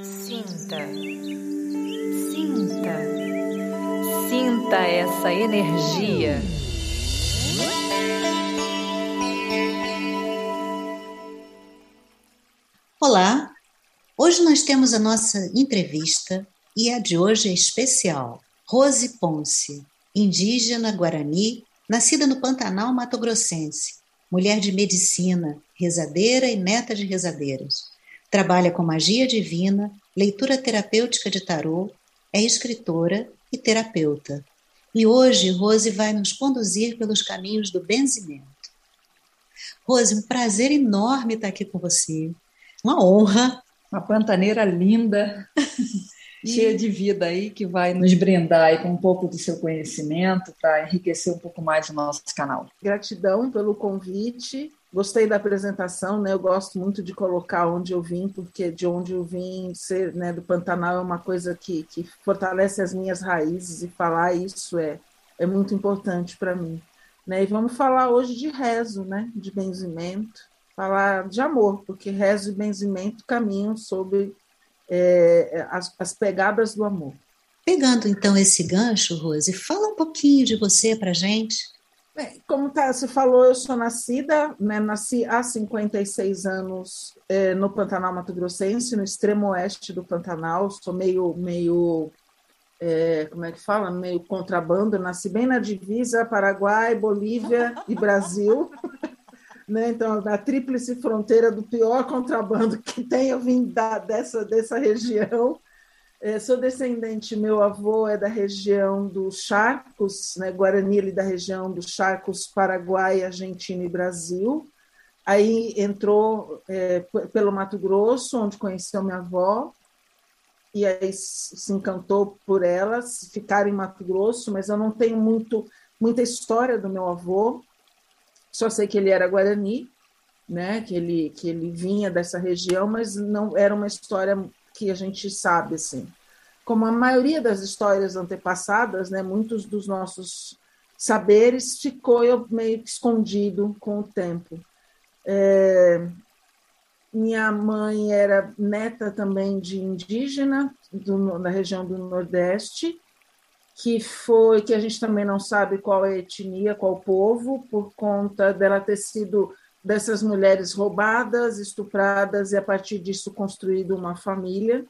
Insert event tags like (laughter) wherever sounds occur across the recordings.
Sinta, sinta, sinta essa energia. Olá, hoje nós temos a nossa entrevista e a de hoje é especial. Rose Ponce, indígena guarani, nascida no Pantanal Mato Grossense, mulher de medicina, rezadeira e neta de rezadeiras. Trabalha com magia divina, leitura terapêutica de tarô, é escritora e terapeuta. E hoje Rose vai nos conduzir pelos caminhos do benzimento. Rose, um prazer enorme estar aqui com você. Uma honra. Uma pantaneira linda, (laughs) cheia de vida aí, que vai nos brindar aí com um pouco do seu conhecimento para enriquecer um pouco mais o nosso canal. Gratidão pelo convite Gostei da apresentação, né? Eu gosto muito de colocar onde eu vim, porque de onde eu vim, ser né, do Pantanal é uma coisa que, que fortalece as minhas raízes e falar isso é, é muito importante para mim. Né? E vamos falar hoje de rezo, né? De benzimento, falar de amor, porque rezo e benzimento caminham sobre é, as, as pegadas do amor. Pegando então esse gancho, Rose, fala um pouquinho de você para gente. Como tá, você falou, eu sou nascida, né, nasci há 56 anos é, no Pantanal Mato Grossense, no extremo oeste do Pantanal, sou meio, meio é, como é que fala? Meio contrabando, nasci bem na divisa Paraguai, Bolívia e Brasil. (laughs) né? Então, na tríplice fronteira do pior contrabando que tem, eu vim da, dessa, dessa região. É, sou descendente, meu avô é da região dos Charcos, né, Guarani, ele da região dos Charcos, Paraguai, Argentina e Brasil. Aí entrou é, pelo Mato Grosso, onde conheceu minha avó, e aí se encantou por elas, ficaram em Mato Grosso, mas eu não tenho muito, muita história do meu avô, só sei que ele era Guarani, né, que ele, que ele vinha dessa região, mas não era uma história que a gente sabe assim. Como a maioria das histórias antepassadas, né, muitos dos nossos saberes ficou meio que escondido com o tempo. É, minha mãe era neta também de indígena do, da região do Nordeste, que foi que a gente também não sabe qual é a etnia, qual povo, por conta dela ter sido dessas mulheres roubadas, estupradas e a partir disso construído uma família.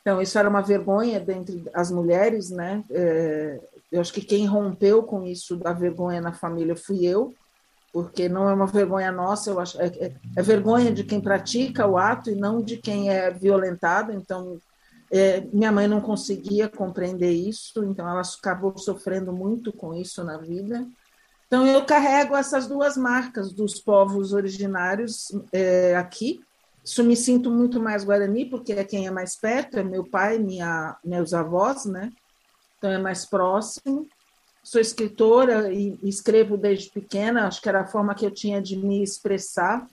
Então isso era uma vergonha dentre as mulheres, né? É, eu acho que quem rompeu com isso da vergonha na família fui eu, porque não é uma vergonha nossa, eu acho é, é, é vergonha de quem pratica o ato e não de quem é violentado. Então é, minha mãe não conseguia compreender isso, então ela acabou sofrendo muito com isso na vida. Então, eu carrego essas duas marcas dos povos originários é, aqui. Isso me sinto muito mais Guarani, porque é quem é mais perto, é meu pai, minha, meus avós, né? Então, é mais próximo. Sou escritora e escrevo desde pequena, acho que era a forma que eu tinha de me expressar.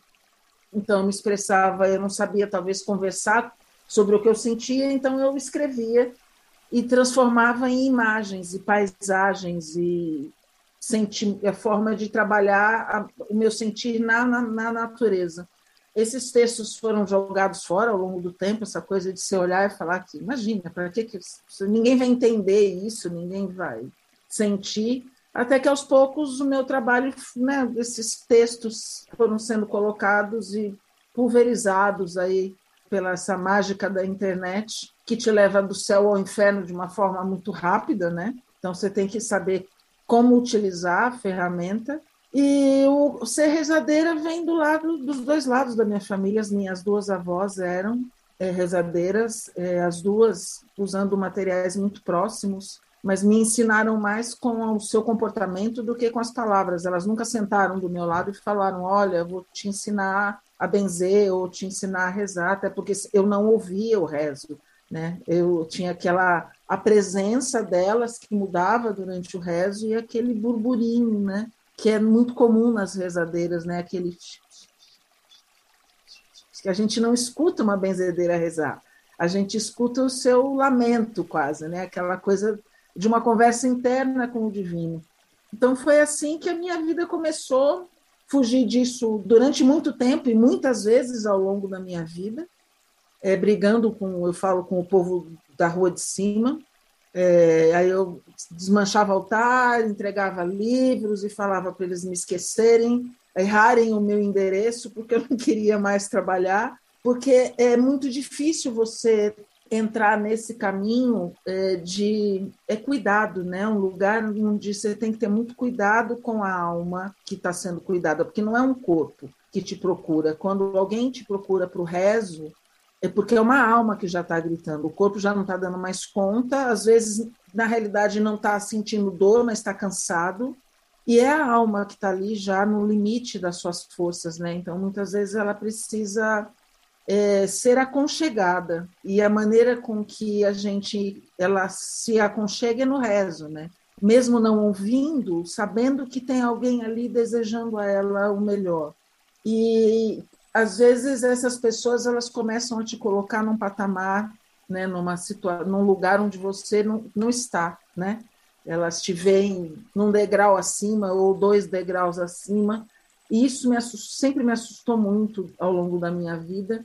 Então, eu me expressava, eu não sabia talvez conversar sobre o que eu sentia, então eu escrevia e transformava em imagens e paisagens e senti, a forma de trabalhar a, o meu sentir na, na, na, natureza. Esses textos foram jogados fora ao longo do tempo, essa coisa de se olhar e falar que, imagina, para que, que ninguém vai entender isso, ninguém vai sentir, até que aos poucos o meu trabalho, né, esses textos foram sendo colocados e pulverizados aí pela essa mágica da internet que te leva do céu ao inferno de uma forma muito rápida, né? Então você tem que saber como utilizar a ferramenta. E o ser rezadeira vem do lado dos dois lados da minha família. As minhas duas avós eram é, rezadeiras, é, as duas usando materiais muito próximos, mas me ensinaram mais com o seu comportamento do que com as palavras. Elas nunca sentaram do meu lado e falaram: Olha, vou te ensinar a benzer ou te ensinar a rezar, até porque eu não ouvia o rezo. Né? Eu tinha aquela a presença delas que mudava durante o rezo e aquele burburinho, né? Que é muito comum nas rezadeiras, né? Aquele que a gente não escuta uma benzedeira rezar, a gente escuta o seu lamento quase, né? Aquela coisa de uma conversa interna com o divino. Então foi assim que a minha vida começou. Fugir disso durante muito tempo e muitas vezes ao longo da minha vida é, brigando com, eu falo com o povo da rua de cima. É, aí eu desmanchava altar, entregava livros e falava para eles me esquecerem, errarem o meu endereço, porque eu não queria mais trabalhar, porque é muito difícil você entrar nesse caminho é, de é cuidado, né? Um lugar onde você tem que ter muito cuidado com a alma que está sendo cuidada, porque não é um corpo que te procura. Quando alguém te procura para o rezo, é porque é uma alma que já está gritando. O corpo já não está dando mais conta. Às vezes, na realidade, não está sentindo dor, mas está cansado. E é a alma que está ali já no limite das suas forças, né? Então, muitas vezes ela precisa é, ser aconchegada e a maneira com que a gente ela se aconchega é no rezo, né? Mesmo não ouvindo, sabendo que tem alguém ali desejando a ela o melhor. E às vezes essas pessoas elas começam a te colocar num patamar, né, numa situação, num lugar onde você não, não está, né? Elas te veem num degrau acima ou dois degraus acima. E isso me assustou, sempre me assustou muito ao longo da minha vida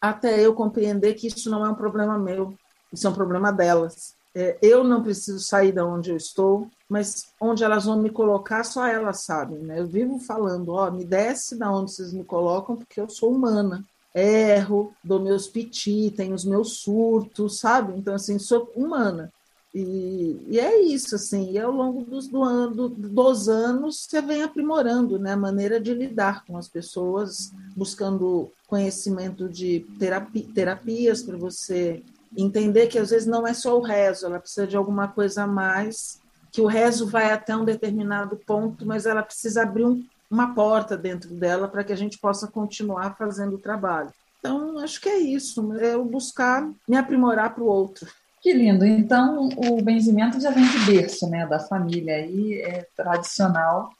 até eu compreender que isso não é um problema meu, isso é um problema delas. É, eu não preciso sair da onde eu estou, mas onde elas vão me colocar, só elas sabem. Né? Eu vivo falando, ó, me desce da onde vocês me colocam, porque eu sou humana. Erro, dou meus piti, tenho os meus surtos, sabe? Então, assim, sou humana. E, e, é isso, assim, e ao longo dos, do ano, dos anos você vem aprimorando né, a maneira de lidar com as pessoas, buscando conhecimento de terapia, terapias para você entender que às vezes não é só o rezo, ela precisa de alguma coisa a mais, que o rezo vai até um determinado ponto, mas ela precisa abrir um, uma porta dentro dela para que a gente possa continuar fazendo o trabalho. Então, acho que é isso, é eu buscar me aprimorar para o outro. Que lindo. Então, o benzimento já vem de berço, né, da família aí, é tradicional.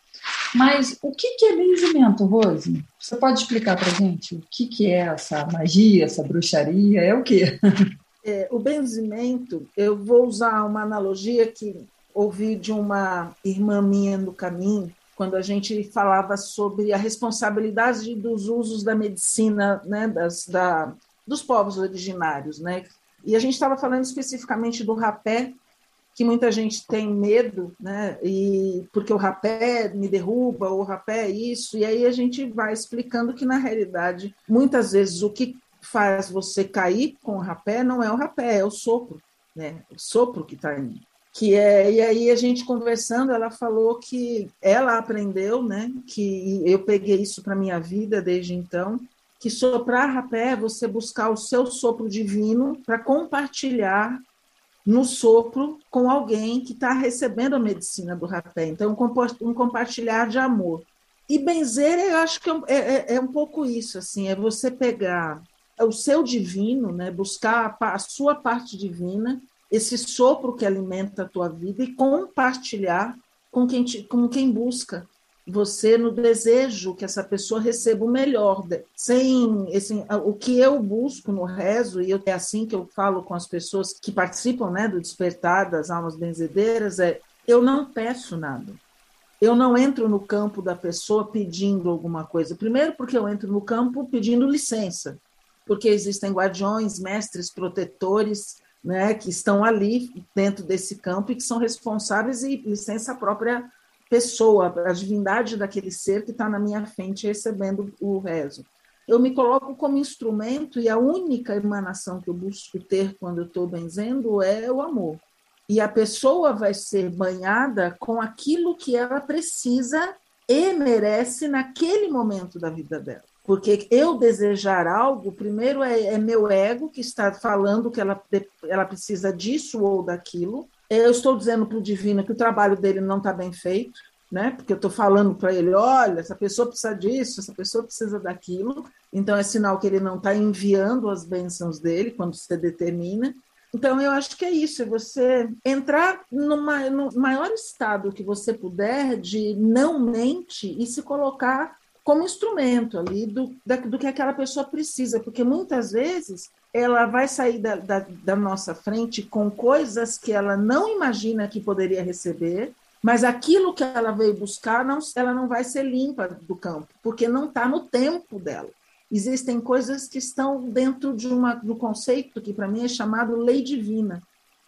Mas o que, que é benzimento, Rose? Você pode explicar para gente o que, que é essa magia, essa bruxaria? É o quê? (laughs) É, o benzimento, eu vou usar uma analogia que ouvi de uma irmã minha no caminho, quando a gente falava sobre a responsabilidade dos usos da medicina né, das, da, dos povos originários, né? E a gente estava falando especificamente do rapé, que muita gente tem medo, né? E porque o rapé me derruba, o rapé é isso, e aí a gente vai explicando que na realidade, muitas vezes o que faz você cair com o rapé não é o rapé, é o sopro, né? O sopro que está indo. Que é, e aí a gente conversando, ela falou que ela aprendeu, né? Que eu peguei isso para minha vida desde então, que soprar rapé é você buscar o seu sopro divino para compartilhar no sopro com alguém que está recebendo a medicina do rapé. Então, um compartilhar de amor. E benzer, eu acho que é, é, é, é, um pouco isso, assim, é você pegar o seu divino, né, buscar a, a sua parte divina, esse sopro que alimenta a tua vida e compartilhar com quem, te, com quem busca você no desejo que essa pessoa receba o melhor. Sem esse, o que eu busco no rezo, e é assim que eu falo com as pessoas que participam né, do despertar das almas benzedeiras, é eu não peço nada. Eu não entro no campo da pessoa pedindo alguma coisa. Primeiro, porque eu entro no campo pedindo licença, porque existem guardiões, mestres, protetores, né, que estão ali dentro desse campo e que são responsáveis e licença própria pessoa, a divindade daquele ser que está na minha frente recebendo o rezo. Eu me coloco como instrumento e a única emanação que eu busco ter quando eu estou benzendo é o amor. E a pessoa vai ser banhada com aquilo que ela precisa e merece naquele momento da vida dela. Porque eu desejar algo, primeiro é, é meu ego que está falando que ela, ela precisa disso ou daquilo, eu estou dizendo para o divino que o trabalho dele não está bem feito, né? Porque eu estou falando para ele, olha, essa pessoa precisa disso, essa pessoa precisa daquilo. Então é sinal que ele não está enviando as bênçãos dele quando você determina. Então eu acho que é isso, é você entrar no maior estado que você puder de não mente e se colocar como instrumento ali do, da, do que aquela pessoa precisa, porque muitas vezes ela vai sair da, da, da, nossa frente com coisas que ela não imagina que poderia receber, mas aquilo que ela veio buscar, não, ela não vai ser limpa do campo, porque não está no tempo dela. existem coisas que estão dentro de uma, do conceito que para mim é chamado lei divina.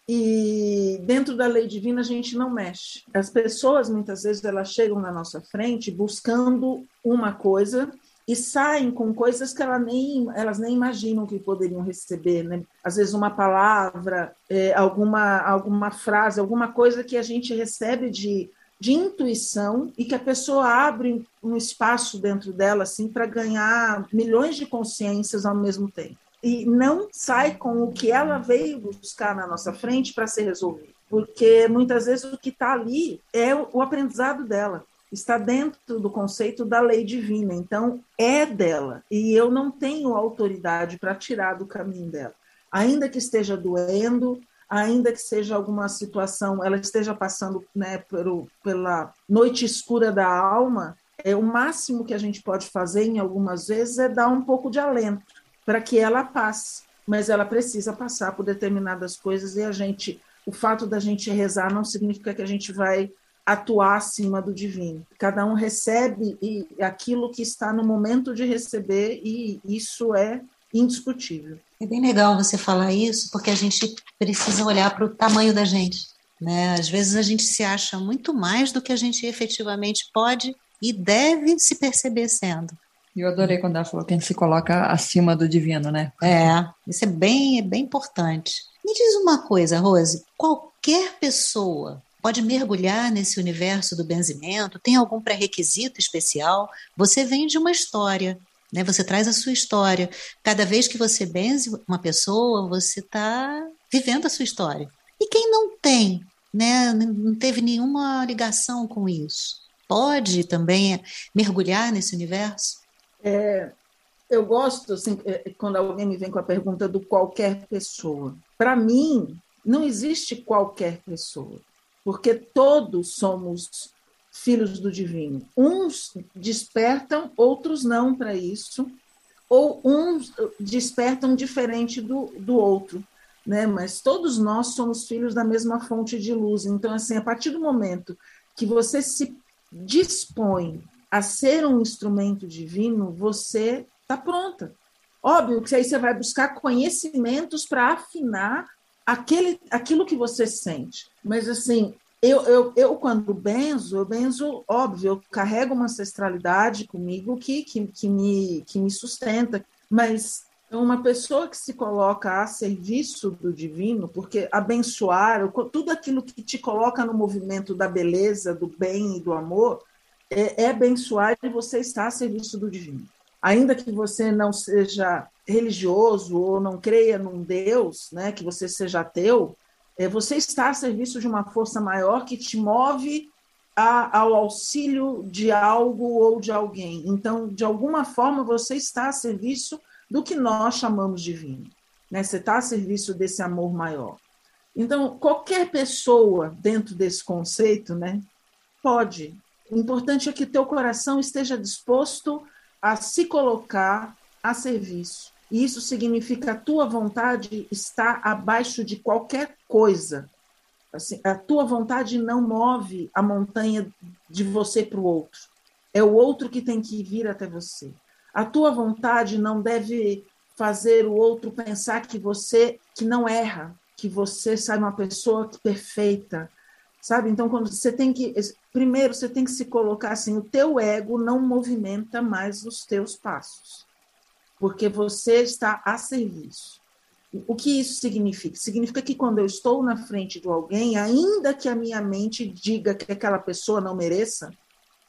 E dentro da lei divina a gente não mexe. As pessoas muitas vezes elas chegam na nossa frente buscando uma coisa e saem com coisas que elas nem, elas nem imaginam que poderiam receber. Né? Às vezes, uma palavra, é, alguma, alguma frase, alguma coisa que a gente recebe de, de intuição e que a pessoa abre um espaço dentro dela assim, para ganhar milhões de consciências ao mesmo tempo. E não sai com o que ela veio buscar na nossa frente para ser resolvido. Porque muitas vezes o que está ali é o aprendizado dela está dentro do conceito da lei divina, então é dela, e eu não tenho autoridade para tirar do caminho dela. Ainda que esteja doendo, ainda que seja alguma situação, ela esteja passando né, pelo, pela noite escura da alma, é o máximo que a gente pode fazer em algumas vezes é dar um pouco de alento para que ela passe, mas ela precisa passar por determinadas coisas e a gente, o fato da gente rezar não significa que a gente vai atuar acima do divino. Cada um recebe aquilo que está no momento de receber e isso é indiscutível. É bem legal você falar isso, porque a gente precisa olhar para o tamanho da gente. Né? Às vezes a gente se acha muito mais do que a gente efetivamente pode e deve se perceber sendo. Eu adorei quando ela falou que a gente se coloca acima do divino, né? É, isso é bem, bem importante. Me diz uma coisa, Rose: qualquer pessoa pode mergulhar nesse universo do benzimento? Tem algum pré-requisito especial? Você vem de uma história, né? Você traz a sua história. Cada vez que você benze uma pessoa, você está vivendo a sua história. E quem não tem, né? Não teve nenhuma ligação com isso, pode também mergulhar nesse universo? É, eu gosto assim, é, quando alguém me vem com a pergunta do qualquer pessoa. Para mim, não existe qualquer pessoa porque todos somos filhos do divino. Uns despertam, outros não para isso, ou uns despertam diferente do, do outro, né? Mas todos nós somos filhos da mesma fonte de luz. Então, assim, a partir do momento que você se dispõe a ser um instrumento divino, você está pronta. Óbvio que aí você vai buscar conhecimentos para afinar aquele, aquilo que você sente. Mas, assim, eu, eu, eu, quando benzo, eu benzo, óbvio, eu carrego uma ancestralidade comigo que, que, que, me, que me sustenta, mas uma pessoa que se coloca a serviço do divino, porque abençoar, tudo aquilo que te coloca no movimento da beleza, do bem e do amor, é, é abençoar e você está a serviço do divino. Ainda que você não seja religioso ou não creia num Deus, né, que você seja ateu, é, você está a serviço de uma força maior que te move a, ao auxílio de algo ou de alguém. Então, de alguma forma, você está a serviço do que nós chamamos divino. Né? Você está a serviço desse amor maior. Então, qualquer pessoa dentro desse conceito né, pode. O importante é que teu coração esteja disposto a se colocar a serviço e isso significa a tua vontade está abaixo de qualquer coisa. Assim, a tua vontade não move a montanha de você para o outro. É o outro que tem que vir até você. A tua vontade não deve fazer o outro pensar que você que não erra, que você sai uma pessoa perfeita, sabe? Então quando você tem que primeiro você tem que se colocar assim, o teu ego não movimenta mais os teus passos porque você está a serviço. O que isso significa? Significa que quando eu estou na frente de alguém, ainda que a minha mente diga que aquela pessoa não mereça,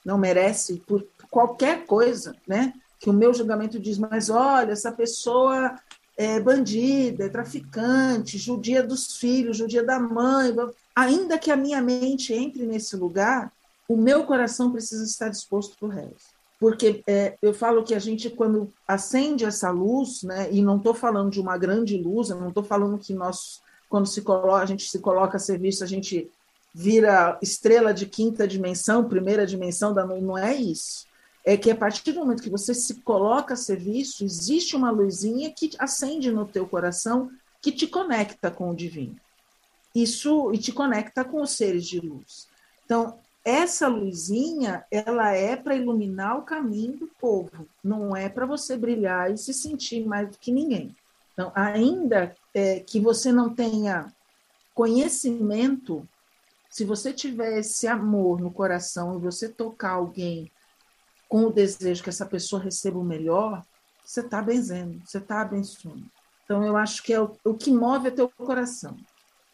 não merece por qualquer coisa, né? Que o meu julgamento diz, mas olha, essa pessoa é bandida, é traficante, judia dos filhos, judia da mãe. Ainda que a minha mente entre nesse lugar, o meu coração precisa estar disposto para o resto porque é, eu falo que a gente, quando acende essa luz, né, e não estou falando de uma grande luz, eu não estou falando que nós, quando se coloca, a gente se coloca a serviço, a gente vira estrela de quinta dimensão, primeira dimensão, da, não é isso. É que a partir do momento que você se coloca a serviço, existe uma luzinha que acende no teu coração, que te conecta com o divino. Isso, e te conecta com os seres de luz. Então, essa luzinha, ela é para iluminar o caminho do povo, não é para você brilhar e se sentir mais do que ninguém. Então, ainda é, que você não tenha conhecimento, se você tiver esse amor no coração e você tocar alguém com o desejo que essa pessoa receba o melhor, você está benzendo, você está abençoando. Então, eu acho que é o, o que move é teu coração.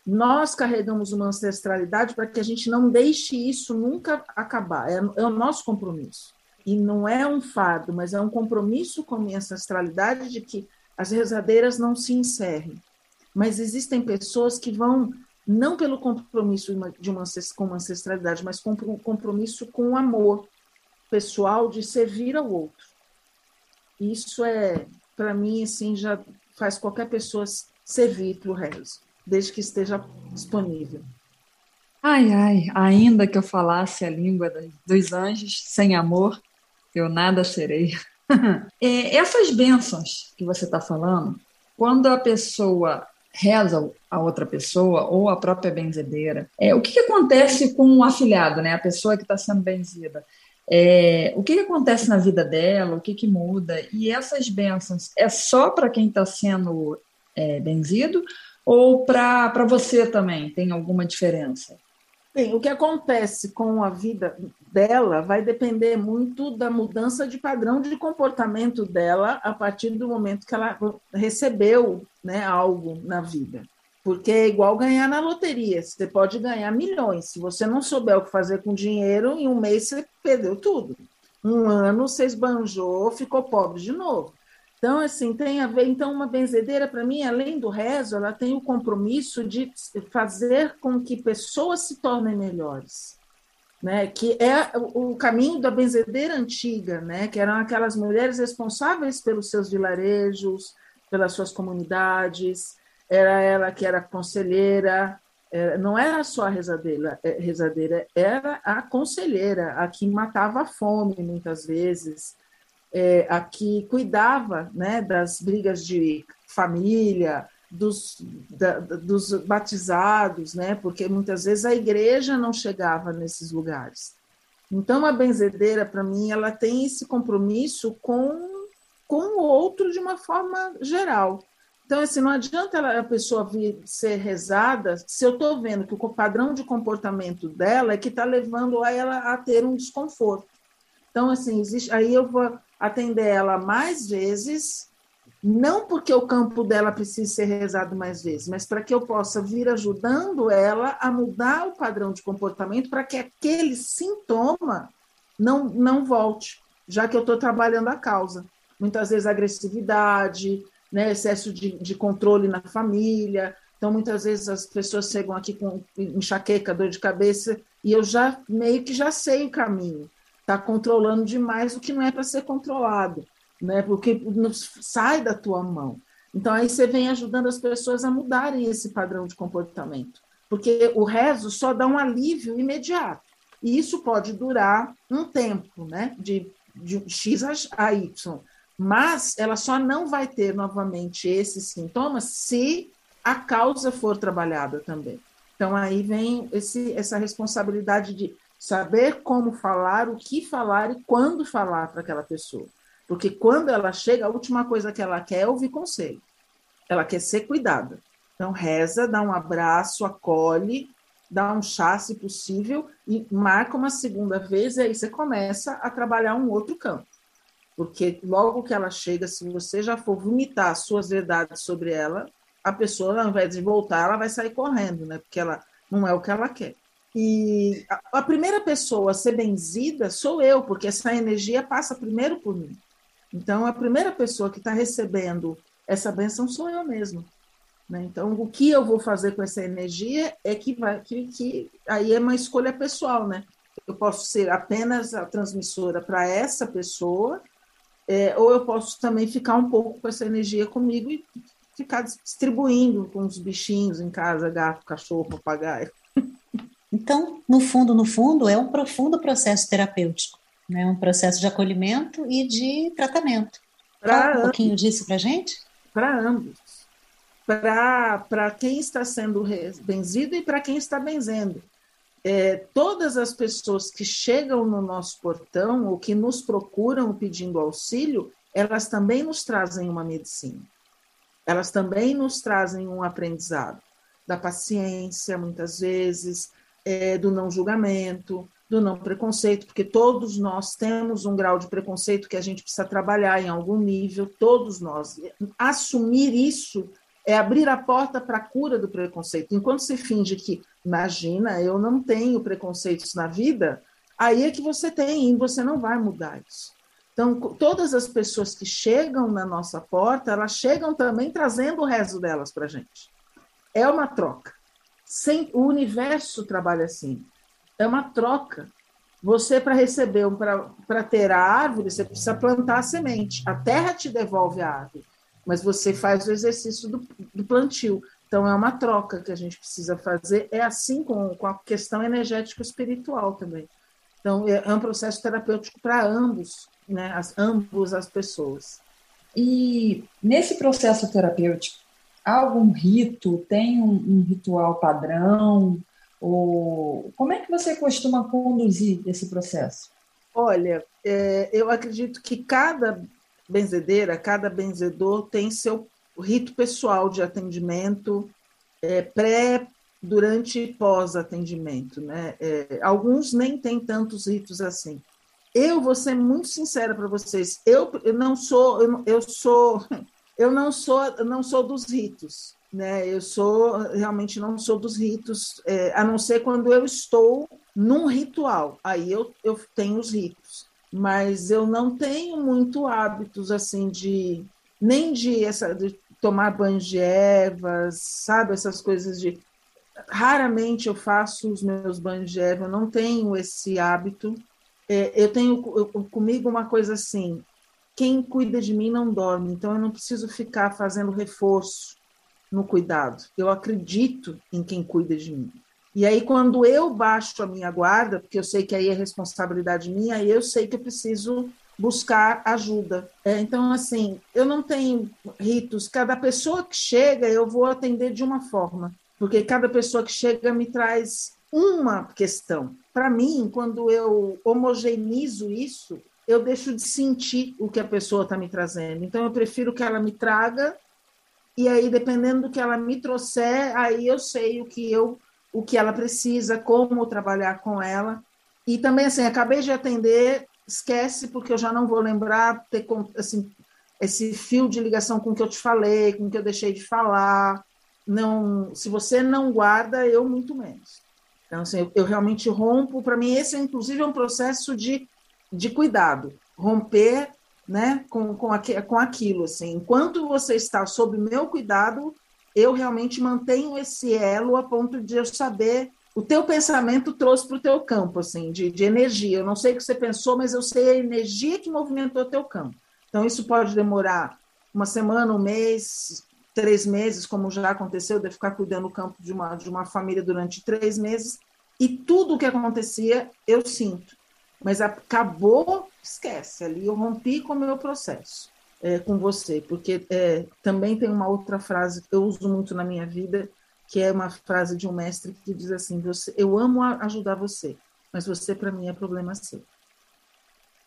Nós carregamos uma ancestralidade para que a gente não deixe isso nunca acabar. É, é, o nosso compromisso. E não é um fardo, mas é um compromisso com a minha ancestralidade de que as rezadeiras não se encerrem. Mas existem pessoas que vão, não pelo compromisso de uma, com uma ancestralidade, mas com um compromisso com o amor pessoal de servir ao outro. Isso é, para mim, assim, já faz qualquer pessoa servir para o rezo, desde que esteja disponível. Ai, ai, ainda que eu falasse a língua dos anjos, sem amor, eu nada serei. (laughs) é, essas bênçãos que você está falando, quando a pessoa reza a outra pessoa ou a própria benzedeira, é, o que, que acontece com o afilhado, né, a pessoa que está sendo benzida? É, o que, que, acontece na vida dela, o que, que muda, e essas bênçãos é só para quem está sendo é, benzido ou para você também? Tem alguma diferença? Bem, o que acontece com a vida dela vai depender muito da mudança de padrão de comportamento dela a partir do momento que ela recebeu né, algo na vida. Porque é igual ganhar na loteria. Você pode ganhar milhões. Se você não souber o que fazer com dinheiro, em um mês você perdeu tudo. Um ano você esbanjou, ficou pobre de novo. Então, assim, tem a ver. Então, uma benzedeira, para mim, além do rezo, ela tem o compromisso de fazer com que pessoas se tornem melhores. Né, que é o caminho da benzedeira antiga, né, que eram aquelas mulheres responsáveis pelos seus vilarejos, pelas suas comunidades, era ela que era conselheira, não era só a rezadeira, é, rezadeira, era a conselheira, a que matava a fome muitas vezes, é, a que cuidava né, das brigas de família, dos, da, dos batizados, né, porque muitas vezes a igreja não chegava nesses lugares. Então, a benzedeira, para mim, ela tem esse compromisso com, com o outro de uma forma geral. Então, assim, não adianta a pessoa vir ser rezada se eu estou vendo que o padrão de comportamento dela é que está levando a ela a ter um desconforto. Então, assim, existe, aí eu vou atender ela mais vezes, não porque o campo dela precise ser rezado mais vezes, mas para que eu possa vir ajudando ela a mudar o padrão de comportamento para que aquele sintoma não, não volte, já que eu estou trabalhando a causa. Muitas vezes agressividade, né, excesso de, de controle na família. Então, muitas vezes as pessoas chegam aqui com enxaqueca, dor de cabeça, e eu já meio que já sei o caminho. Está controlando demais o que não é para ser controlado, né? porque sai da tua mão. Então, aí você vem ajudando as pessoas a mudarem esse padrão de comportamento, porque o rezo só dá um alívio imediato. E isso pode durar um tempo, né? de, de X a Y mas ela só não vai ter novamente esses sintomas se a causa for trabalhada também. Então aí vem esse, essa responsabilidade de saber como falar, o que falar e quando falar para aquela pessoa. Porque quando ela chega, a última coisa que ela quer é ouvir conselho. Ela quer ser cuidada. Então reza, dá um abraço, acolhe, dá um chá se possível e marca uma segunda vez e aí você começa a trabalhar um outro campo. Porque logo que ela chega, se você já for vomitar suas verdades sobre ela, a pessoa, ao invés de voltar, ela vai sair correndo, né? Porque ela não é o que ela quer. E a, primeira pessoa a ser benzida sou eu, porque essa energia passa primeiro por mim. Então, a primeira pessoa que está recebendo essa benção sou eu mesma. Né? Então, o que eu vou fazer com essa energia é que vai, que, que aí é uma escolha pessoal, né? Eu posso ser apenas a transmissora para essa pessoa é, ou eu posso também ficar um pouco com essa energia comigo e ficar distribuindo com os bichinhos em casa, gato, cachorro, papagaio. (laughs) Então, no fundo, no fundo, é um profundo processo terapêutico, né? um processo de acolhimento e de tratamento. Fala um pouquinho disso para gente? Para ambos. Para quem está sendo benzido e para quem está benzendo. é, todas as pessoas que chegam no nosso portão ou que nos procuram pedindo auxílio, elas também nos trazem uma medicina. Elas também nos trazem um aprendizado da paciência, muitas vezes, é, do não julgamento, do não preconceito, porque todos nós temos um grau de preconceito que a gente precisa trabalhar em algum nível, todos nós. Assumir isso é abrir a porta para a cura do preconceito. Enquanto você finge que, imagina, eu não tenho preconceitos na vida, aí é que você tem e você não vai mudar isso. Então, todas as pessoas que chegam na nossa porta, elas chegam também trazendo o resto delas para a gente. É uma troca. Sem, o universo trabalha assim. É uma troca. Você, para receber, para ter a árvore, você precisa plantar a semente. A terra te devolve a árvore mas você faz o exercício do, do plantio. Então, é uma troca que a gente precisa fazer. É assim com, com a questão energético-espiritual também. Então, é, é um processo terapêutico para ambos, né? As, ambos as pessoas. E nesse processo terapêutico, há algum rito? Tem um, um ritual padrão? Ou como é que você costuma conduzir esse processo? Olha, é, eu acredito que cada benzedeira, cada benzedor tem seu rito pessoal de atendimento é, pré, durante e pós-atendimento. Né? É, alguns nem têm tantos ritos assim. Eu vou ser muito sincera para vocês. Eu, eu não sou, eu, eu sou, (laughs) eu não sou, não sou dos ritos. Né? Eu sou realmente não sou dos ritos, é, a não ser quando eu estou num ritual. Aí eu, eu tenho os ritos mas eu não tenho muito hábitos assim de nem de essa de tomar banho de ervas, sabe essas coisas de raramente eu faço os meus banhos de erva, eu não tenho esse hábito. É, eu tenho eu, comigo uma coisa assim, quem cuida de mim não dorme, então eu não preciso ficar fazendo reforço no cuidado. Eu acredito em quem cuida de mim. E aí, quando eu baixo a minha guarda, porque eu sei que aí é responsabilidade minha, eu sei que eu preciso buscar ajuda. É, então, assim, eu não tenho ritos. Cada pessoa que chega, eu vou atender de uma forma, porque cada pessoa que chega me traz uma questão. Para mim, quando eu homogeneizo isso, eu deixo de sentir o que a pessoa está me trazendo. Então, eu prefiro que ela me traga, e aí, dependendo do que ela me trouxer, aí eu sei o que eu o que ela precisa, como trabalhar com ela. E também, assim, acabei de atender, esquece, porque eu já não vou lembrar, ter assim, esse fio de ligação com o que eu te falei, com o que eu deixei de falar. Não, se você não guarda, eu muito menos. Então, assim, eu, eu realmente rompo. Para mim, esse, inclusive, é um processo de, de cuidado. Romper né, com, com, aqu, com aquilo. Assim. Enquanto você está sob meu cuidado, eu realmente mantenho esse elo a ponto de eu saber o teu pensamento trouxe para o teu campo, assim, de, de energia. Eu não sei o que você pensou, mas eu sei a energia que movimentou o teu campo. Então, isso pode demorar uma semana, um mês, três meses, como já aconteceu, de ficar cuidando do campo de uma, de uma família durante três meses, e tudo o que acontecia, eu sinto. Mas acabou, esquece, ali eu rompi com o meu processo é, com você, porque é, também tem uma outra frase que eu uso muito na minha vida, que é uma frase de um mestre que diz assim: você, eu amo ajudar você, mas você para mim é problema seu.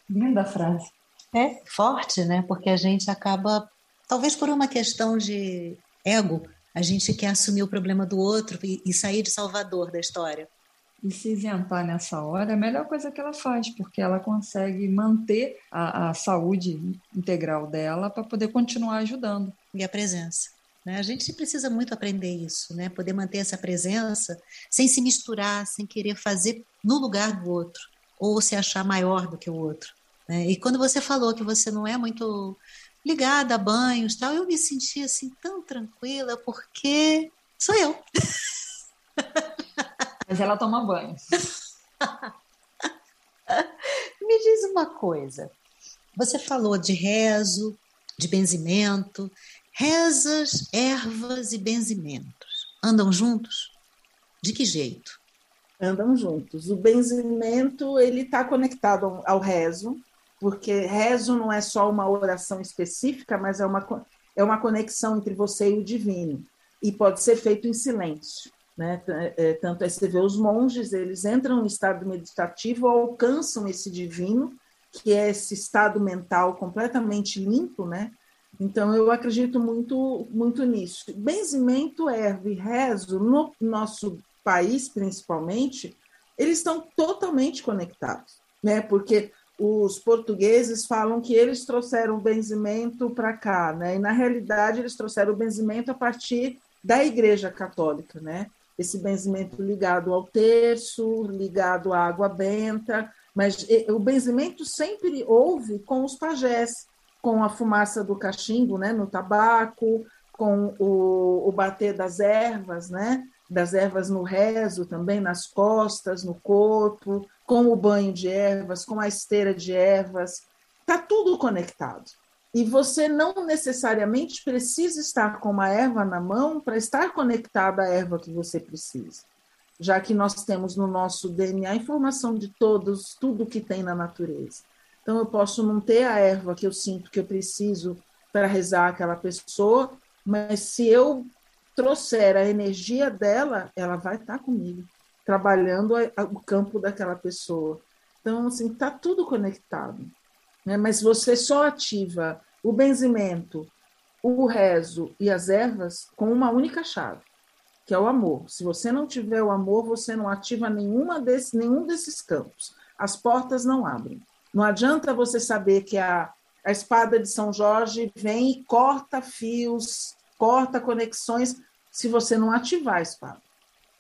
Linda frase. É forte, né? Porque a gente acaba, talvez por uma questão de ego, a gente quer assumir o problema do outro e, e sair de salvador da história e se isentar nessa hora é a melhor coisa que ela faz, porque ela consegue manter a, a saúde integral dela para poder continuar ajudando. E a presença. Né? A gente precisa muito aprender isso, né? poder manter essa presença sem se misturar, sem querer fazer no lugar do outro, ou se achar maior do que o outro. Né? E quando você falou que você não é muito ligada a banhos tal, eu me senti assim tão tranquila, porque sou eu. (laughs) Mas ela toma banho. (laughs) Me diz uma coisa. Você falou de rezo, de benzimento. Rezas, ervas e benzimentos andam juntos? De que jeito? Andam juntos. O benzimento ele está conectado ao rezo, porque rezo não é só uma oração específica, mas é uma, é uma conexão entre você e o divino. E pode ser feito em silêncio. Né? É, tanto é você vê os monges, eles entram em estado meditativo, alcançam esse divino, que é esse estado mental completamente limpo, né? Então eu acredito muito muito nisso. Benzimento, erva e rezo no nosso país principalmente, eles estão totalmente conectados, né? Porque os portugueses falam que eles trouxeram o benzimento para cá, né? E na realidade eles trouxeram o benzimento a partir da Igreja Católica, né? Esse benzimento ligado ao terço, ligado à água benta, mas o benzimento sempre houve com os pajés, com a fumaça do cachimbo, né? No tabaco, com o, o bater das ervas, né? Das ervas no rezo também, nas costas, no corpo, com o banho de ervas, com a esteira de ervas, está tudo conectado. E você não necessariamente precisa estar com uma erva na mão para estar conectada à erva que você precisa, já que nós temos no nosso DNA informação de todos, tudo que tem na natureza. Então, eu posso não ter a erva que eu sinto que eu preciso para rezar aquela pessoa, mas se eu trouxer a energia dela, ela vai estar comigo trabalhando o campo daquela pessoa. Então, assim, está tudo conectado. Né? Mas você só ativa o benzimento, o rezo e as ervas com uma única chave, que é o amor. Se você não tiver o amor, você não ativa nenhuma desse, nenhum desses campos. As portas não abrem. Não adianta você saber que a, a espada de São Jorge vem e corta fios, corta conexões, se você não ativar a espada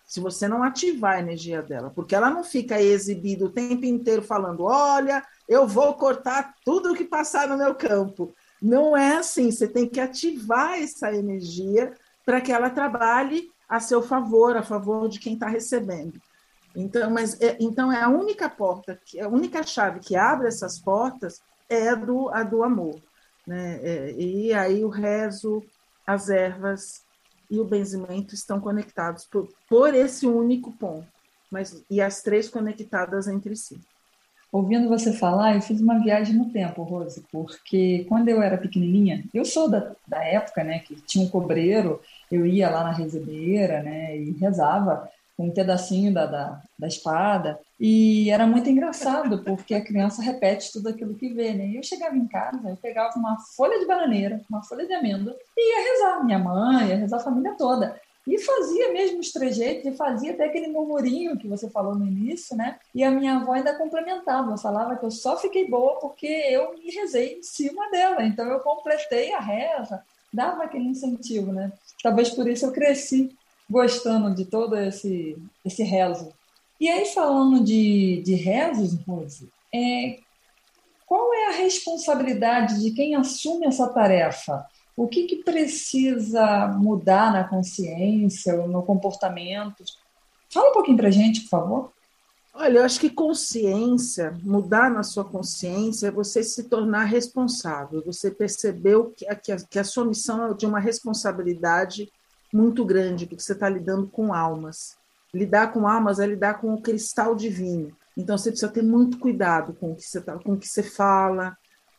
se você não ativar a energia dela, porque ela não fica exibida o tempo inteiro falando: olha, eu vou cortar tudo o que passar no meu campo. Não é assim, você tem que ativar essa energia para que ela trabalhe a seu favor, a favor de quem está recebendo. Então, mas é, então é a única porta, a única chave que abre essas portas é a do, a do amor. Né? É, e aí o rezo, as ervas, e o benzimento estão conectados por, por esse único ponto, mas e as três conectadas entre si. Ouvindo você falar, eu fiz uma viagem no tempo, Rose, porque quando eu era pequenininha, eu sou da, da época, né, que tinha um cobreiro, eu ia lá na rezedeira, né, e rezava com um pedacinho da, da, da, espada. E era muito engraçado, porque a criança repete tudo aquilo que vê, né? E eu chegava em casa, eu pegava uma folha de bananeira, uma folha de amêndoa, e ia rezar. Minha mãe, ia rezar a família toda. E fazia mesmo os trejeitos, e fazia até aquele murmurinho que você falou no início, né? E a minha avó ainda complementava, falava que eu só fiquei boa porque eu me rezei em cima dela. Então eu completei a reza, dava aquele incentivo, né? Talvez por isso eu cresci gostando de todo esse, esse rezo. E aí, falando de, de rezos, Rose, é, qual é a responsabilidade de quem assume essa tarefa? O que, que precisa mudar na consciência ou no comportamento? Fala um pouquinho para gente, por favor. Olha, eu acho que consciência, mudar na sua consciência, é você se tornar responsável, você percebeu que a, que a sua missão é de uma responsabilidade muito grande, porque você está lidando com almas. Lidar com almas é lidar com o cristal divino. Então você precisa ter muito cuidado com o que você, tá, com o que você fala,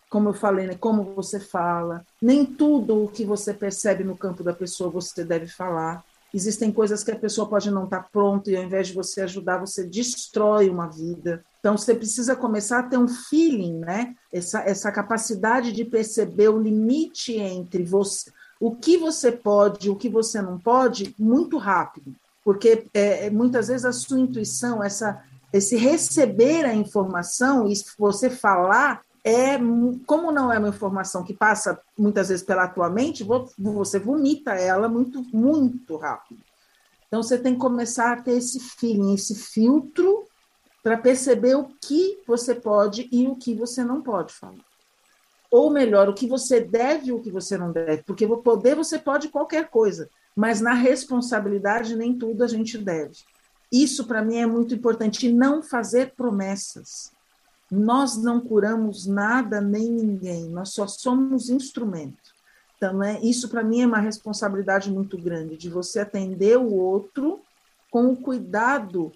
como eu falei, né, como você fala. Nem tudo o que você percebe no campo da pessoa você deve falar. Existem coisas que a pessoa pode não estar tá pronta e ao invés de você ajudar, você destrói uma vida. Então você precisa começar a ter um feeling, né? Essa, essa capacidade de perceber o limite entre você, o que você pode, o que você não pode, muito rápido, porque é, é, muitas vezes a sua intuição, essa, esse receber a informação e você falar é como não é uma informação que passa muitas vezes pela tua mente, você vomita ela muito muito rápido. Então você tem que começar a ter esse feeling, esse filtro para perceber o que você pode e o que você não pode falar ou melhor, o que você deve e o que você não deve, porque poder você pode qualquer coisa, mas na responsabilidade nem tudo a gente deve. Isso para mim é muito importante, não fazer promessas. Nós não curamos nada nem ninguém, nós só somos instrumento. Então, né, isso para mim é uma responsabilidade muito grande, de você atender o outro com o cuidado.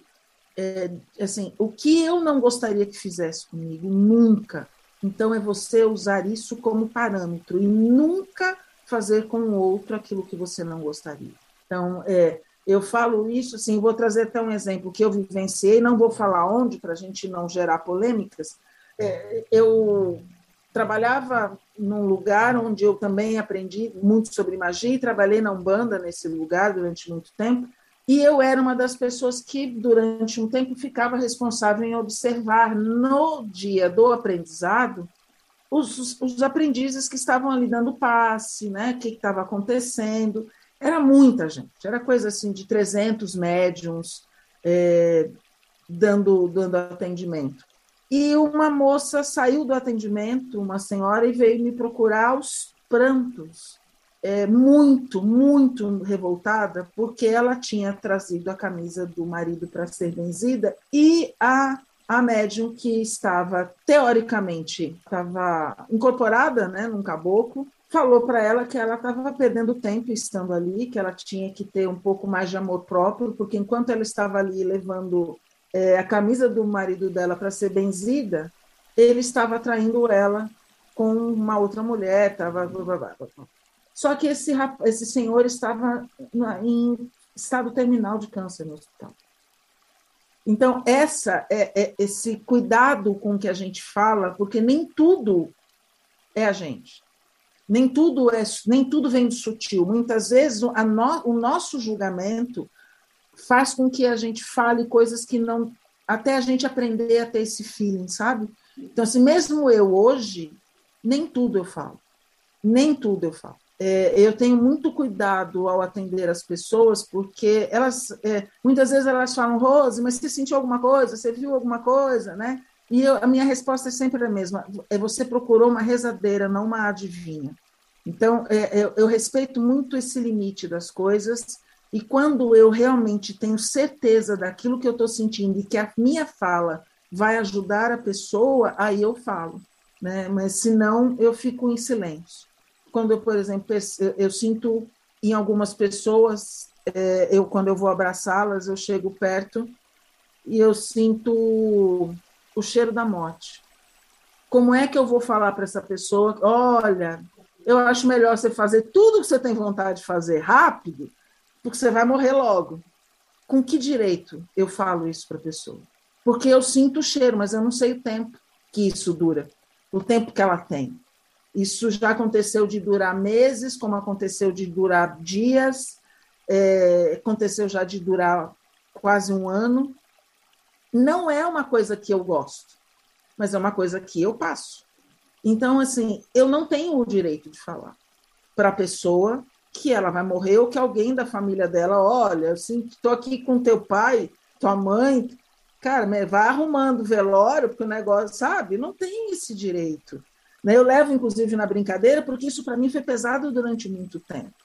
É, assim, o que eu não gostaria que fizesse comigo, nunca então, é você usar isso como parâmetro e nunca fazer com o outro aquilo que você não gostaria. Então, é, Eu falo isso, assim, vou trazer até um exemplo que eu vivenciei, não vou falar onde, para a gente não gerar polêmicas. É, eu trabalhava num lugar onde eu também aprendi muito sobre magia e trabalhei na Umbanda nesse lugar durante muito tempo. E eu era uma das pessoas que, durante um tempo, ficava responsável em observar no dia do aprendizado os, os, os aprendizes que estavam ali dando passe, né? o que estava acontecendo. Era muita gente, era coisa assim de 300 médiums é, dando, dando atendimento. E uma moça saiu do atendimento, uma senhora, e veio me procurar aos prantos, é, muito, muito revoltada, porque ela tinha trazido a camisa do marido para ser benzida e a a médium que estava teoricamente estava incorporada, né, num caboclo, falou para ela que ela estava perdendo tempo estando ali, que ela tinha que ter um pouco mais de amor próprio, porque enquanto ela estava ali levando é, a camisa do marido dela para ser benzida, ele estava traindo ela com uma outra mulher, tava só que esse esse senhor estava em estado terminal de câncer no hospital. Então essa é, é esse cuidado com que a gente fala, porque nem tudo é a gente. Nem tudo é, nem tudo vem do sutil. Muitas vezes no, o nosso julgamento faz com que a gente fale coisas que não. até a gente aprender a ter esse feeling, sabe? Então, assim, mesmo eu hoje, nem tudo eu falo. Nem tudo eu falo. É, eu tenho muito cuidado ao atender as pessoas, porque elas, é, muitas vezes elas falam, Rose, mas você sentiu alguma coisa? Você viu alguma coisa, né? E eu, a minha resposta é sempre a mesma: é você procurou uma rezadeira, não uma adivinha. Então, é, eu, eu respeito muito esse limite das coisas e quando eu realmente tenho certeza daquilo que eu estou sentindo e que a minha fala vai ajudar a pessoa, aí eu falo, né? Mas se não, eu fico em silêncio. Quando eu, por exemplo, eu, eu sinto em algumas pessoas, é, eu quando eu vou abraçá-las, eu chego perto e eu sinto o cheiro da morte. Como é que eu vou falar para essa pessoa? Olha, eu acho melhor você fazer tudo que você tem vontade de fazer rápido, porque você vai morrer logo. Com que direito eu falo isso para a pessoa? Porque eu sinto o cheiro, mas eu não sei o tempo que isso dura, o tempo que ela tem. Isso já aconteceu de durar meses, como aconteceu de durar dias, é, aconteceu já de durar quase um ano. Não é uma coisa que eu gosto, mas é uma coisa que eu passo. Então, assim, eu não tenho o direito de falar para a pessoa que ela vai morrer ou que alguém da família dela, olha, assim, estou aqui com teu pai, tua mãe, cara, vai arrumando velório, porque o negócio, sabe? Não tem esse direito. Né? Eu levo, inclusive, na brincadeira, porque isso para mim foi pesado durante muito tempo.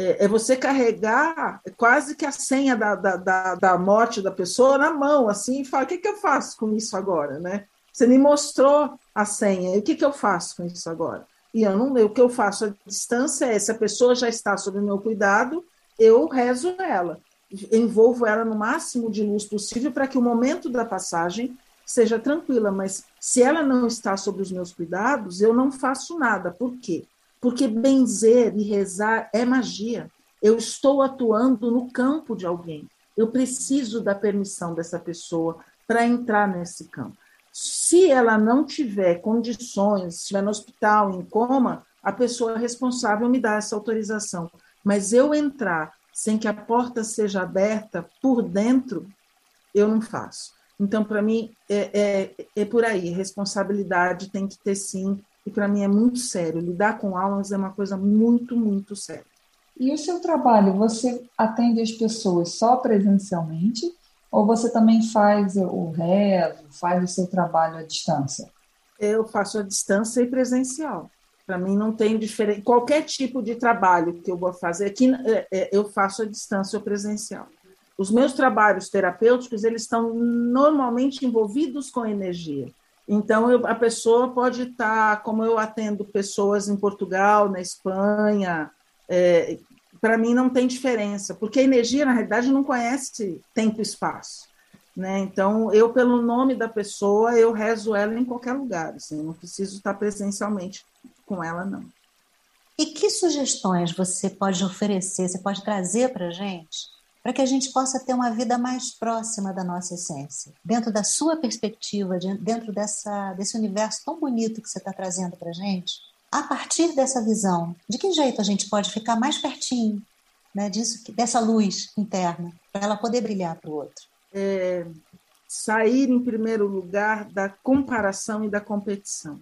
É, é, você carregar quase que a senha da, da, da, da, morte da pessoa na mão, assim, e falar: o que, que eu faço com isso agora? Né? Você me mostrou a senha, o que, que eu faço com isso agora? E eu não, o que eu faço à distância é, se a pessoa já está sob o meu cuidado, eu rezo ela, envolvo ela no máximo de luz possível para que o momento da passagem seja tranquila, mas se ela não está sob os meus cuidados, eu não faço nada. Por quê? Porque benzer e rezar é magia. Eu estou atuando no campo de alguém. Eu preciso da permissão dessa pessoa para entrar nesse campo. Se ela não tiver condições, estiver no hospital, em coma, a pessoa responsável me dá essa autorização. Mas eu entrar sem que a porta seja aberta por dentro, eu não faço. Então, para mim, é, é, é, por aí. Responsabilidade tem que ter sim. E para mim é muito sério. Lidar com almas é uma coisa muito, muito séria. E o seu trabalho, você atende as pessoas só presencialmente ou você também faz o rezo, faz o seu trabalho à distância? Eu faço à distância e presencial. Para mim não tem diferença. Qualquer tipo de trabalho que eu vou fazer aqui, é, é, eu faço à distância ou presencial. Os meus trabalhos terapêuticos eles estão normalmente envolvidos com energia. Então eu, a pessoa pode estar, como eu atendo pessoas em Portugal, na Espanha, é, para mim não tem diferença, porque a energia, na realidade, não conhece tempo e espaço. Né? Então, eu, pelo nome da pessoa, eu rezo ela em qualquer lugar, assim, não preciso estar presencialmente com ela, não. E que sugestões você pode oferecer, você pode trazer para a gente para que a gente possa ter uma vida mais próxima da nossa essência, dentro da sua perspectiva, dentro dessa, desse universo tão bonito que você está trazendo para a gente. A partir dessa visão, de que jeito a gente pode ficar mais pertinho né, disso, dessa luz interna, para ela poder brilhar para o outro? É, sair, em primeiro lugar, da comparação e da competição.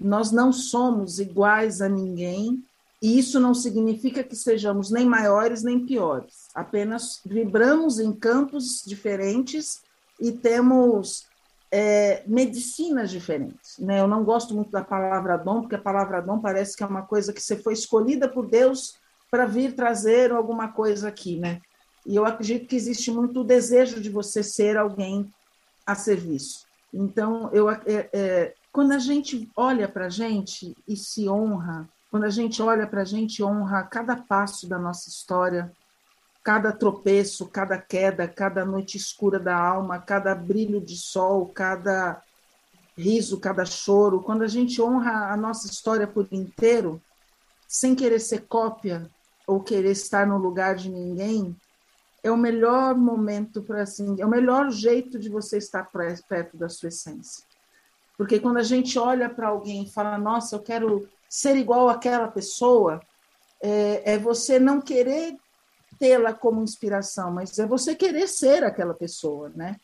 Nós não somos iguais a ninguém, e isso não significa que sejamos nem maiores nem piores. Apenas vibramos em campos diferentes e temos é, medicinas diferentes. Né? Eu não gosto muito da palavra dom, porque a palavra dom parece que é uma coisa que você foi escolhida por Deus para vir trazer alguma coisa aqui. Né? E eu acredito que existe muito o desejo de você ser alguém a serviço. Então, eu, é, é, quando a gente olha para a gente e se honra, quando a gente olha para a gente honra cada passo da nossa história, cada tropeço, cada queda, cada noite escura da alma, cada brilho de sol, cada riso, cada choro, quando a gente honra a nossa história por inteiro, sem querer ser cópia ou querer estar no lugar de ninguém, é o melhor momento para assim, é o melhor jeito de você estar perto da sua essência. Porque quando a gente olha para alguém e fala, nossa, eu quero ser igual àquela pessoa, é, é você não querer tê-la como inspiração, mas é você querer ser aquela pessoa, né?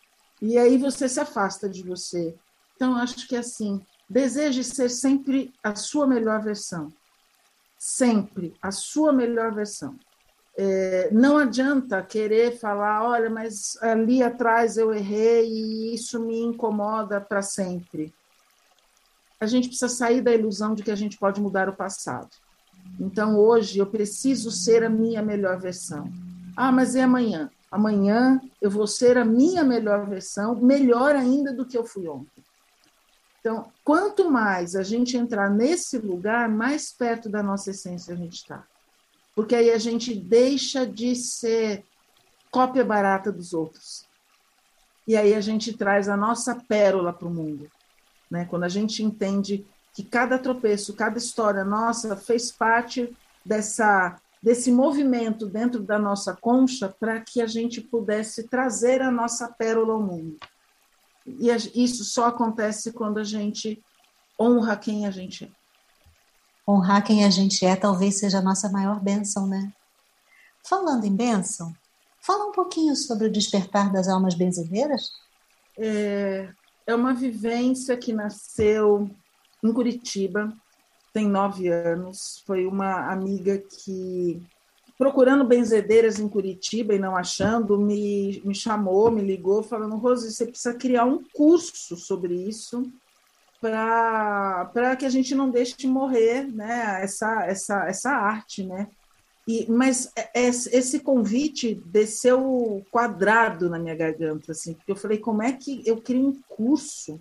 E aí você se afasta de você. Então, acho que assim, deseje ser sempre a sua melhor versão. Sempre a sua melhor versão. É, não adianta querer falar, olha, mas ali atrás eu errei e isso me incomoda para sempre a gente precisa sair da ilusão de que a gente pode mudar o passado. Então, hoje, eu preciso ser a minha melhor versão. Ah, mas é amanhã? Amanhã eu vou ser a minha melhor versão, melhor ainda do que eu fui ontem. Então, quanto mais a gente entrar nesse lugar, mais perto da nossa essência a gente está. Porque aí a gente deixa de ser cópia barata dos outros. E aí a gente traz a nossa pérola para o mundo. Né? Quando a gente entende que cada tropeço, cada história nossa fez parte dessa desse movimento dentro da nossa concha para que a gente pudesse trazer a nossa pérola ao mundo. E isso só acontece quando a gente honra quem a gente é. Honrar quem a gente é talvez seja a nossa maior bênção, né? Falando em bênção, fala um pouquinho sobre o despertar das almas benzedeiras. É, é uma vivência que nasceu em Curitiba, tem nove anos. Foi uma amiga que, procurando benzedeiras em Curitiba e não achando, me, me chamou, me ligou, falando: Rose, você precisa criar um curso sobre isso para que a gente não deixe de morrer né, essa, essa, essa arte. Né? E, mas é, é, esse convite desceu quadrado na minha garganta, assim, porque eu falei, como é que eu crio um curso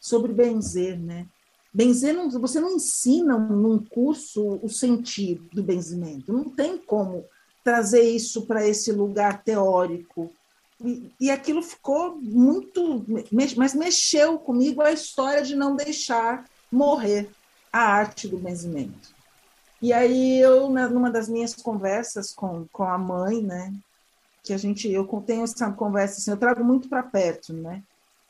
sobre benzer, né? Benzer, não, você não ensina num curso o sentido do benzimento, não tem como trazer isso para esse lugar teórico. E, e aquilo ficou muito, mas mexeu comigo a história de não deixar morrer a arte do benzimento. E aí eu, numa das minhas conversas com, com a mãe, né, que a gente, eu tenho essa conversa assim, eu trago muito para perto, né?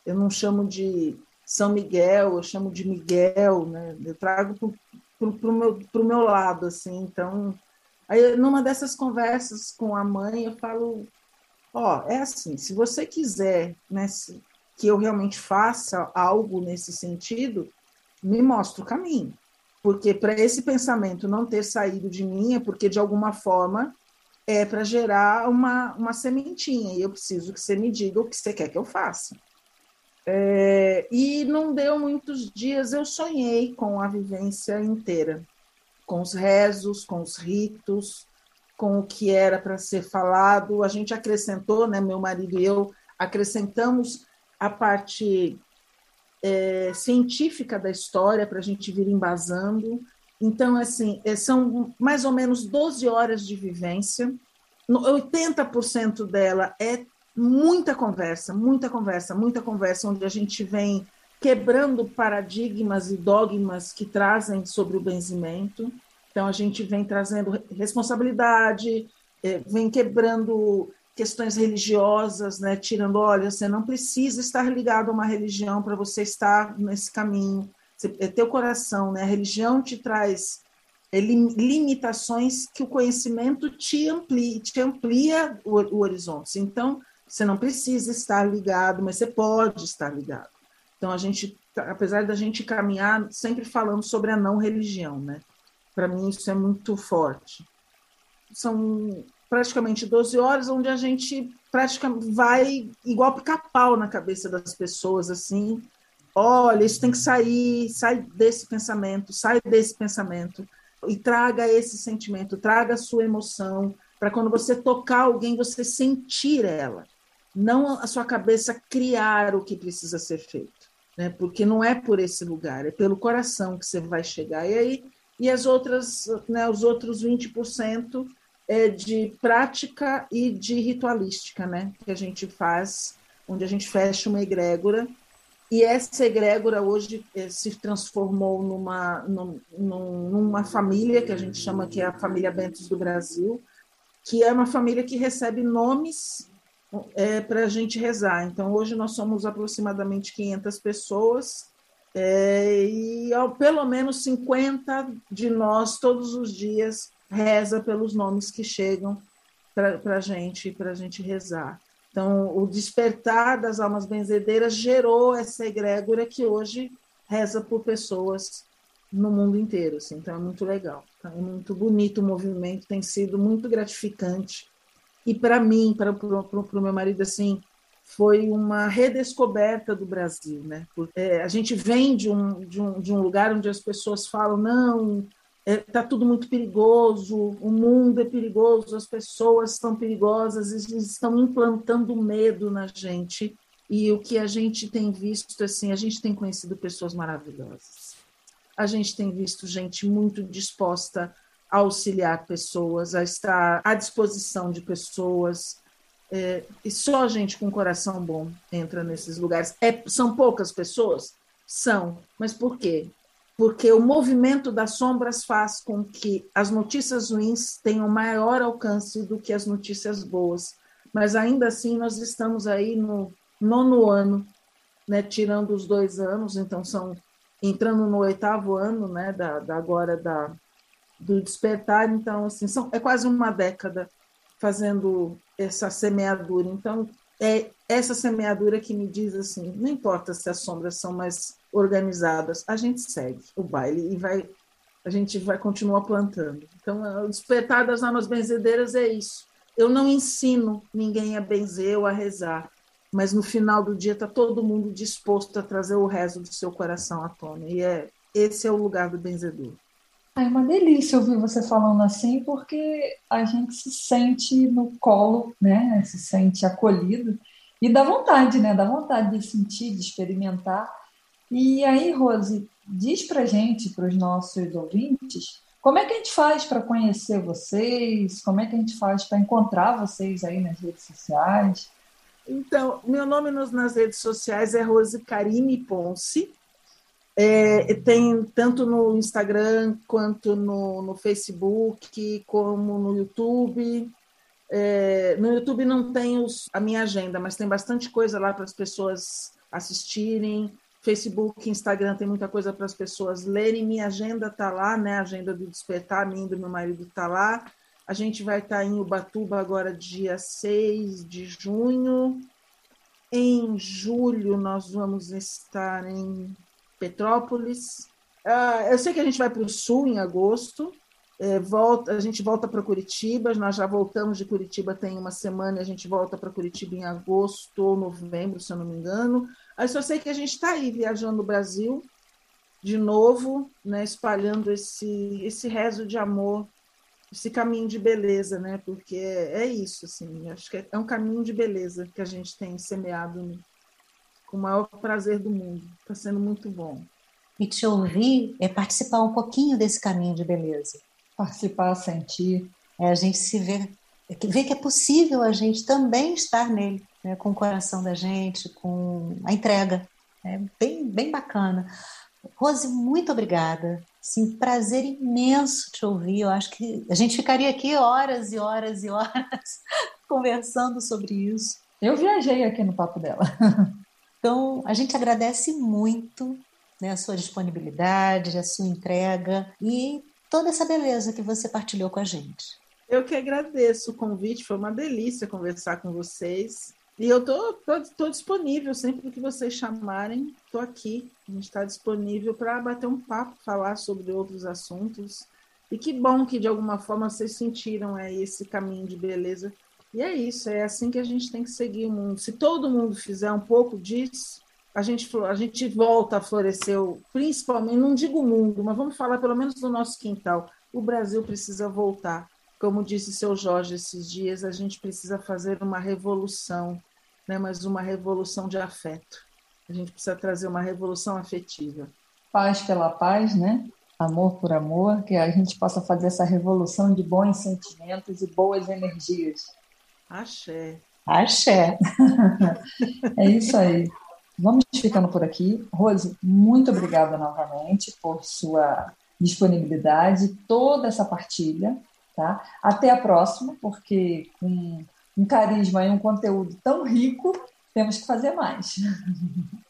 Eu não chamo de São Miguel, eu chamo de Miguel, né? Eu trago para o meu, pro meu lado, assim. Então, aí numa dessas conversas com a mãe, eu falo, ó, é assim, se você quiser, né, que eu realmente faça algo nesse sentido, me mostra o caminho. Porque para esse pensamento não ter saído de mim é porque, de alguma forma, é para gerar uma, uma sementinha. E eu preciso que você me diga o que você quer que eu faça. É, e não deu muitos dias, eu sonhei com a vivência inteira, com os rezos, com os ritos, com o que era para ser falado. A gente acrescentou, né, meu marido e eu acrescentamos a parte é, científica da história para a gente vir embasando. Então, assim, é, são mais ou menos 12 horas de vivência. 80% dela é muita conversa, muita conversa, muita conversa, onde a gente vem quebrando paradigmas e dogmas que trazem sobre o benzimento. Então, a gente vem trazendo responsabilidade, é, vem quebrando questões religiosas, né? Tirando, olha, você não precisa estar ligado a uma religião para você estar nesse caminho. é teu coração, né? A religião te traz é, limitações que o conhecimento te amplia, te amplia o, o horizonte. Então, você não precisa estar ligado, mas você pode estar ligado. Então, a gente, apesar da gente caminhar, sempre falando sobre a não religião, né? Para mim, isso é muito forte. São praticamente 12 horas, onde a gente praticamente vai igual pica-pau na cabeça das pessoas, assim. Olha, isso tem que sair, sai desse pensamento, sai desse pensamento e traga esse sentimento, traga a sua emoção, para quando você tocar alguém, você sentir ela, não a sua cabeça criar o que precisa ser feito, né? Porque não é por esse lugar, é pelo coração que você vai chegar. E aí, e as outras, né, os outros 20% é de prática e de ritualística, né? Que a gente faz, onde a gente fecha uma egrégora e essa egrégora hoje eh, se transformou numa, numa família que a gente chama que é a família Bentos do Brasil, que é uma família que recebe nomes é, para a gente rezar. Então, hoje nós somos aproximadamente 500 pessoas é, e ao, pelo menos 50 de nós, todos os dias, reza pelos nomes que chegam para a gente, a gente rezar. Então, o despertar das almas benzedeiras gerou essa egrégora que hoje reza por pessoas no mundo inteiro. Assim. Então, é muito legal. Tá? É muito bonito o movimento, tem sido muito gratificante. E para mim, para o meu marido, assim, foi uma redescoberta do Brasil. Né? Porque é, a gente vem de um, de, um, de um lugar onde as pessoas falam, não, está é, tá tudo muito perigoso, o mundo é perigoso, as pessoas estão perigosas, eles estão implantando medo na gente. E o que a gente tem visto, assim, a gente tem conhecido pessoas maravilhosas. A gente tem visto gente muito disposta a auxiliar pessoas, a estar à disposição de pessoas. É, e só gente com coração bom entra nesses lugares. É, são poucas pessoas? São. Mas por quê? Porque o movimento das sombras faz com que as notícias ruins tenham maior alcance do que as notícias boas. Mas ainda assim, nós estamos aí no nono ano, né, tirando os dois anos, então são entrando no oitavo ano, né, da, da agora da do despertar, então assim são é quase uma década fazendo essa semeadura. Então é essa semeadura que me diz assim, não importa se as sombras são mais organizadas, a gente segue o baile e vai, a gente vai continuar plantando. Então, o despertar das almas benzedeiras é isso. Eu não ensino ninguém a benzer ou a rezar, mas no final do dia está todo mundo disposto a trazer o rezo do seu coração à tona. E é esse é o lugar do benzedor. É uma delícia ouvir você falando assim, porque a gente se sente no colo, né? Se sente acolhido e dá vontade, né? Dá vontade de sentir, de experimentar. E aí, Rose, diz para gente, para os nossos ouvintes, como é que a gente faz para conhecer vocês? Como é que a gente faz para encontrar vocês aí nas redes sociais? Então, meu nome nas redes sociais é Rose Karime Ponce. É, tem tanto no Instagram quanto no, no Facebook, como no YouTube. É, no YouTube não tem os, a minha agenda, mas tem bastante coisa lá para as pessoas assistirem. Facebook, Instagram tem muita coisa para as pessoas lerem. Minha agenda está lá, né? A agenda do Despertar, minha e do meu marido está lá. A gente vai estar tá em Ubatuba agora, dia 6 de junho. Em julho, nós vamos estar em Petrópolis. Uh, eu sei que a gente vai para o sul em agosto. É, volta, a gente volta para Curitiba. Nós já voltamos de Curitiba tem uma semana. A gente volta para Curitiba em agosto ou novembro, se eu não me engano. Aí só sei que a gente está aí viajando no Brasil de novo, né, espalhando esse esse rezo de amor, esse caminho de beleza, né? Porque é, é isso, assim. Acho que é, é um caminho de beleza que a gente tem semeado no, com o maior prazer do mundo. Está sendo muito bom. E te ouvir é participar um pouquinho desse caminho de beleza. Participar, sentir. É a gente se ver, ver que é possível a gente também estar nele, né, com o coração da gente, com a entrega. É bem, bem bacana. Rose, muito obrigada. Sim, prazer imenso te ouvir. Eu acho que a gente ficaria aqui horas e horas e horas (laughs) conversando sobre isso. Eu viajei aqui no papo dela. (laughs) Então, a gente agradece muito né, a sua disponibilidade, a sua entrega e toda essa beleza que você partilhou com a gente. Eu que agradeço o convite, foi uma delícia conversar com vocês. E eu tô, tô, tô disponível sempre que vocês chamarem, estou aqui. A gente está disponível para bater um papo, falar sobre outros assuntos. E que bom que de alguma forma vocês sentiram aí esse caminho de beleza. E é isso, é assim que a gente tem que seguir o mundo. Se todo mundo fizer um pouco disso, a gente, a gente volta a florescer, principalmente, não digo o mundo, mas vamos falar pelo menos do nosso quintal. O Brasil precisa voltar. Como disse seu Jorge esses dias, a gente precisa fazer uma revolução né, mas uma revolução de afeto. A gente precisa trazer uma revolução afetiva. Paz pela paz, né? Amor por amor, que a gente possa fazer essa revolução de bons sentimentos e boas energias. Axé. Axé. (laughs) é isso aí. Vamos ficando por aqui. Rose, muito obrigada novamente por sua disponibilidade, toda essa partilha. Tá? Até a próxima, porque com um carisma e um conteúdo tão rico, temos que fazer mais. (laughs)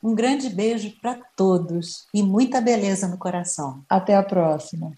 Um grande beijo para todos e muita beleza no coração. Até a próxima.